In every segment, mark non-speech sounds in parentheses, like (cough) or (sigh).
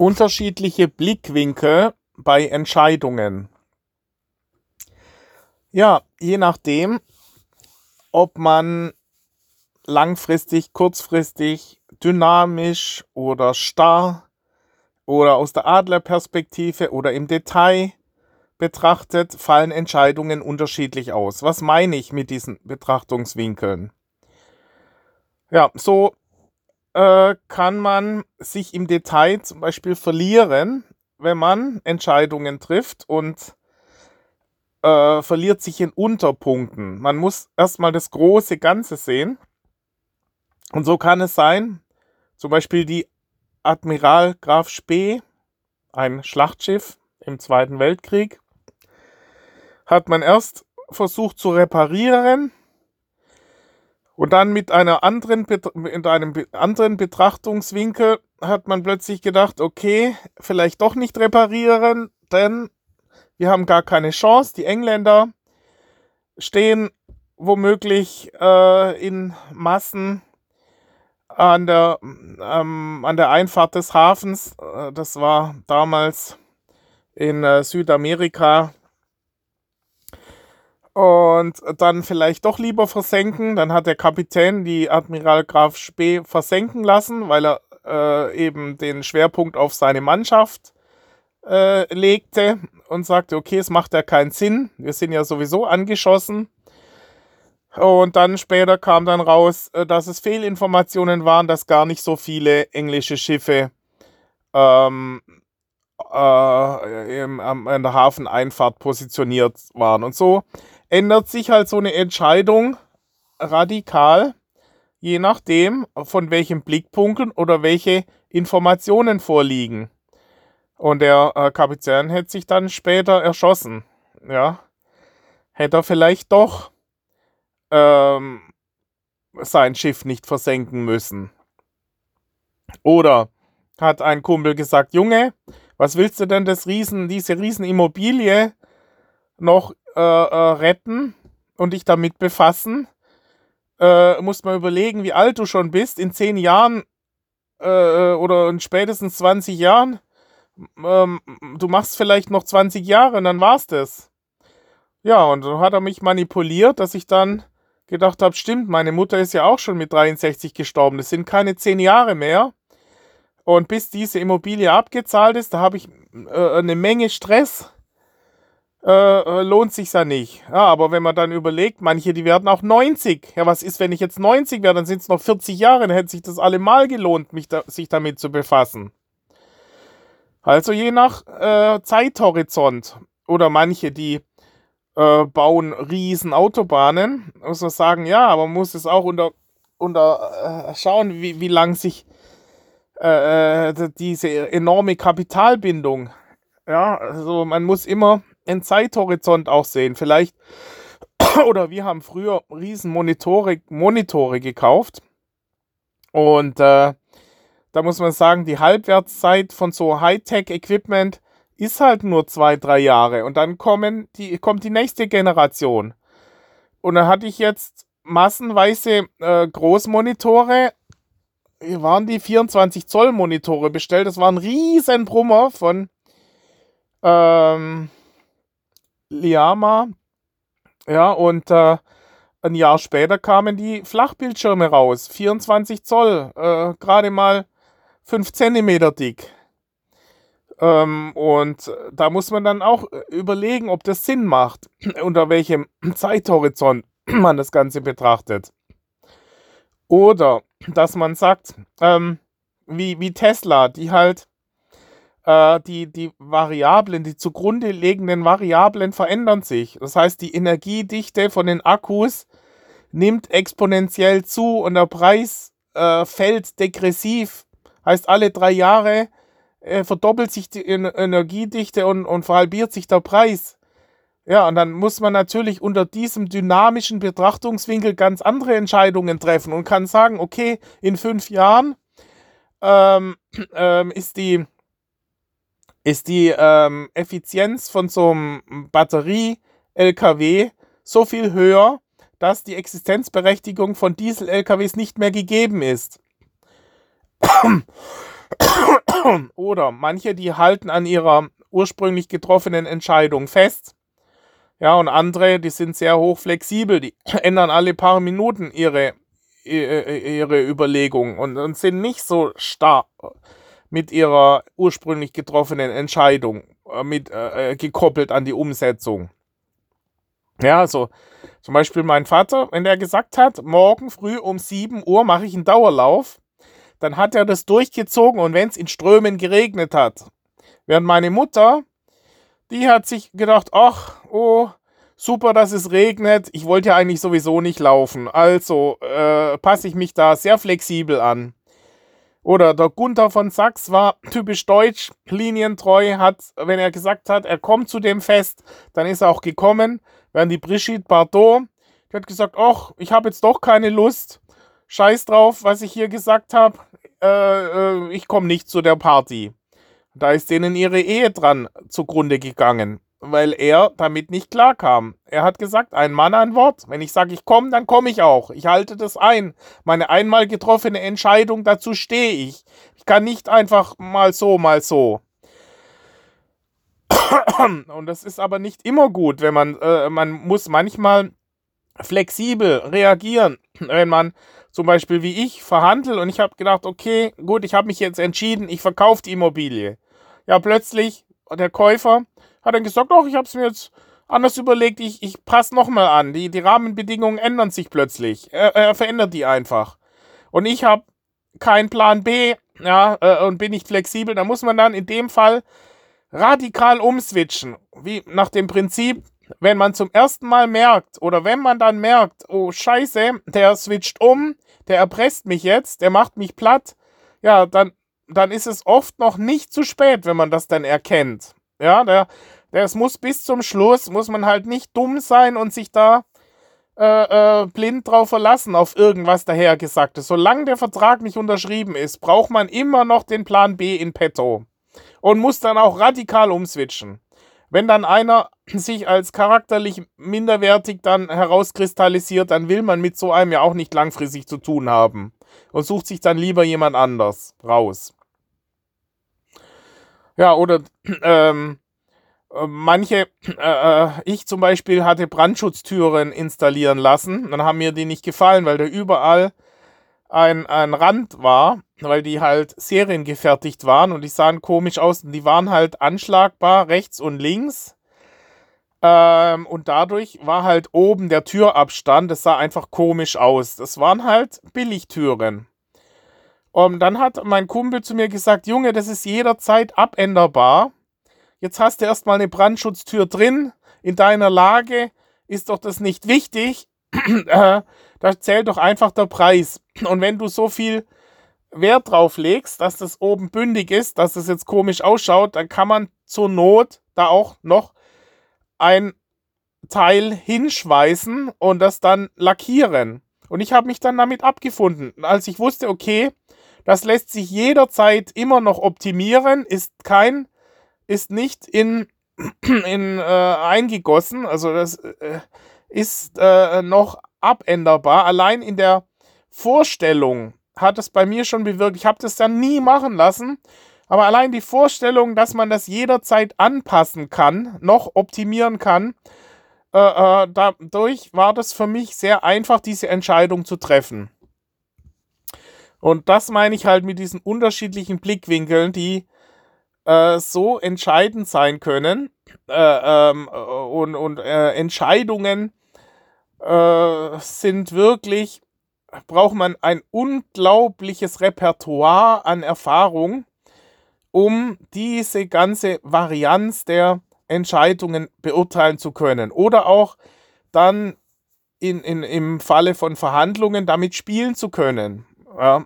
Unterschiedliche Blickwinkel bei Entscheidungen. Ja, je nachdem, ob man langfristig, kurzfristig, dynamisch oder starr oder aus der Adlerperspektive oder im Detail betrachtet, fallen Entscheidungen unterschiedlich aus. Was meine ich mit diesen Betrachtungswinkeln? Ja, so äh, kann man sich im Detail zum Beispiel verlieren, wenn man Entscheidungen trifft und äh, verliert sich in Unterpunkten. Man muss erstmal das große Ganze sehen. Und so kann es sein, zum Beispiel die Admiral Graf Spee, ein Schlachtschiff im Zweiten Weltkrieg, hat man erst versucht zu reparieren und dann mit einer anderen, mit einem anderen Betrachtungswinkel hat man plötzlich gedacht, okay, vielleicht doch nicht reparieren, denn wir haben gar keine Chance. Die Engländer stehen womöglich äh, in Massen an der, ähm, an der Einfahrt des Hafens. Äh, das war damals in äh, Südamerika und dann vielleicht doch lieber versenken. Dann hat der Kapitän die Admiral Graf Spee versenken lassen, weil er äh, eben den Schwerpunkt auf seine Mannschaft äh, legte und sagte, okay, es macht ja keinen Sinn, wir sind ja sowieso angeschossen. Und dann später kam dann raus, äh, dass es Fehlinformationen waren, dass gar nicht so viele englische Schiffe ähm, äh, im, der Hafeneinfahrt positioniert waren. Und so ändert sich halt so eine Entscheidung radikal, je nachdem, von welchen Blickpunkten oder welche Informationen vorliegen. Und der äh, Kapitän hätte sich dann später erschossen. Ja. Hätte er vielleicht doch ähm, sein Schiff nicht versenken müssen. Oder hat ein Kumpel gesagt, Junge, was willst du denn das Riesen, diese Riesenimmobilie noch äh, äh, retten und dich damit befassen, äh, musst mal überlegen, wie alt du schon bist. In zehn Jahren äh, oder in spätestens 20 Jahren. Ähm, du machst vielleicht noch 20 Jahre und dann war's das. Ja, und so hat er mich manipuliert, dass ich dann gedacht habe, stimmt, meine Mutter ist ja auch schon mit 63 gestorben. Das sind keine zehn Jahre mehr. Und bis diese Immobilie abgezahlt ist, da habe ich äh, eine Menge Stress äh, äh, lohnt sich ja nicht. Ja, aber wenn man dann überlegt, manche, die werden auch 90. Ja, was ist, wenn ich jetzt 90 wäre, dann sind es noch 40 Jahre, dann hätte sich das allemal gelohnt, mich da, sich damit zu befassen. Also je nach äh, Zeithorizont. Oder manche, die äh, bauen riesen Autobahnen, muss man sagen, ja, aber man muss es auch unter, unter äh, schauen, wie, wie lang sich äh, diese enorme Kapitalbindung, ja, also man muss immer einen Zeithorizont auch sehen. Vielleicht, (clears throat) oder wir haben früher riesen Monitore, Monitore gekauft. Und äh, da muss man sagen, die Halbwertszeit von so Hightech-Equipment ist halt nur zwei, drei Jahre. Und dann kommen die, kommt die nächste Generation. Und dann hatte ich jetzt massenweise äh, Großmonitore. Hier waren die 24 Zoll Monitore bestellt. Das war ein riesen Brummer von ähm, Liama. Ja, und äh, ein Jahr später kamen die Flachbildschirme raus. 24 Zoll, äh, gerade mal 5 Zentimeter dick. Ähm, und da muss man dann auch überlegen, ob das Sinn macht, (clears throat) unter welchem (clears throat) Zeithorizont (clears throat) man das Ganze betrachtet. Oder dass man sagt, ähm, wie, wie Tesla, die halt äh, die, die Variablen, die zugrunde liegenden Variablen verändern sich. Das heißt, die Energiedichte von den Akkus nimmt exponentiell zu und der Preis äh, fällt degressiv. Heißt, alle drei Jahre äh, verdoppelt sich die Energiedichte und, und verhalbiert sich der Preis. Ja, und dann muss man natürlich unter diesem dynamischen Betrachtungswinkel ganz andere Entscheidungen treffen und kann sagen, okay, in fünf Jahren ähm, (clears throat) ähm, ist die ist die ähm, Effizienz von so einem Batterie-LKW so viel höher, dass die Existenzberechtigung von Diesel-LKWs nicht mehr gegeben ist. (coughs) Oder manche, die halten an ihrer ursprünglich getroffenen Entscheidung fest. Ja, und andere, die sind sehr hoch flexibel, die (coughs) ändern alle paar Minuten ihre, ihre Überlegung und, und sind nicht so starr mit ihrer ursprünglich getroffenen Entscheidung äh, mit, äh, gekoppelt an die Umsetzung. Ja, also zum Beispiel mein Vater, wenn der gesagt hat, morgen früh um 7 Uhr mache ich einen Dauerlauf, dann hat er das durchgezogen und wenn es in Strömen geregnet hat. Während meine Mutter, die hat sich gedacht, ach, oh, super, dass es regnet. Ich wollte ja eigentlich sowieso nicht laufen. Also äh, passe ich mich da sehr flexibel an. Oder der Gunther von Sachs war typisch deutsch, linientreu, hat, wenn er gesagt hat, er kommt zu dem Fest, dann ist er auch gekommen. Während die Brigitte Bardot, die hat gesagt, ach, ich habe jetzt doch keine Lust. Scheiß drauf, was ich hier gesagt habe. Äh, äh, ich komme nicht zu der Party. Da ist denen ihre Ehe dran zugrunde gegangen, weil er damit nicht klarkam. Er hat gesagt, ein Mann, ein Wort. Wenn ich sage, ich komme, dann komme ich auch. Ich halte das ein. Meine einmal getroffene Entscheidung, dazu stehe ich. Ich kann nicht einfach mal so, mal so. (coughs) Und das ist aber nicht immer gut, wenn man, äh, man muss manchmal flexibel reagieren, (coughs) wenn man zum Beispiel wie ich verhandle und ich habe gedacht, okay, gut, ich habe mich jetzt entschieden, ich verkaufe die Immobilie. Ja, plötzlich der Käufer hat dann gesagt, doch, ich habe es mir jetzt anders überlegt, ich, ich passe nochmal an. Die, die Rahmenbedingungen ändern sich plötzlich. Er, er verändert die einfach. Und ich habe keinen Plan B, ja, äh, und bin nicht flexibel. Da muss man dann in dem Fall radikal umswitchen. Wie nach dem Prinzip, wenn man zum ersten Mal merkt oder wenn man dann merkt, oh Scheiße, der switcht um, der erpresst mich jetzt, der macht mich platt, ja, dann, dann ist es oft noch nicht zu spät, wenn man das dann erkennt. Ja, der, der, es muss bis zum Schluss, muss man halt nicht dumm sein und sich da äh, äh, blind drauf verlassen, auf irgendwas dahergesagtes. Solange der Vertrag nicht unterschrieben ist, braucht man immer noch den Plan B in petto und muss dann auch radikal umswitchen. Wenn dann einer (clears throat) sich als charakterlich minderwertig dann herauskristallisiert, dann will man mit so einem ja auch nicht langfristig zu tun haben und sucht sich dann lieber jemand anders raus. Ja, oder (clears throat) ähm, äh, manche, äh, äh, ich zum Beispiel hatte Brandschutztüren installieren lassen, dann haben mir die nicht gefallen, weil da überall ein, ein Rand war, weil die halt seriengefertigt waren und die sahen komisch aus und die waren halt anschlagbar rechts und links. Ähm, und dadurch war halt oben der Türabstand, das sah einfach komisch aus. Das waren halt Billigtüren. Und dann hat mein Kumpel zu mir gesagt, Junge, das ist jederzeit abänderbar. Jetzt hast du erstmal eine Brandschutztür drin. In deiner Lage ist doch das nicht wichtig. (clears throat) Äh, da zählt doch einfach der Preis. Und wenn du so viel Wert drauf legst, dass das oben bündig ist, dass das jetzt komisch ausschaut, dann kann man zur Not da auch noch ein Teil hinschweißen und das dann lackieren. Und ich habe mich dann damit abgefunden. Als ich wusste, okay, das lässt sich jederzeit immer noch optimieren, ist kein, ist nicht in, (clears throat) in äh, eingegossen, also das äh, ist äh, noch abänderbar. Allein in der Vorstellung hat es bei mir schon bewirkt. Ich habe das dann nie machen lassen. Aber allein die Vorstellung, dass man das jederzeit anpassen kann, noch optimieren kann, äh, äh, dadurch war das für mich sehr einfach, diese Entscheidung zu treffen. Und das meine ich halt mit diesen unterschiedlichen Blickwinkeln, die äh, so entscheidend sein können äh, ähm, und, und äh, Entscheidungen äh, sind wirklich, braucht man ein unglaubliches Repertoire an Erfahrung, um diese ganze Varianz der Entscheidungen beurteilen zu können. Oder auch dann in, in, im Falle von Verhandlungen damit spielen zu können. Ja.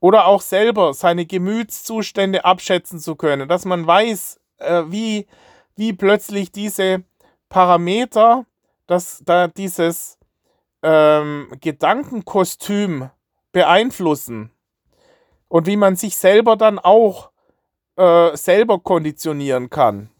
Oder auch selber seine Gemütszustände abschätzen zu können, dass man weiß, äh, wie, wie plötzlich diese Parameter dass da dieses ähm, Gedankenkostüm beeinflussen und wie man sich selber dann auch äh, selber konditionieren kann.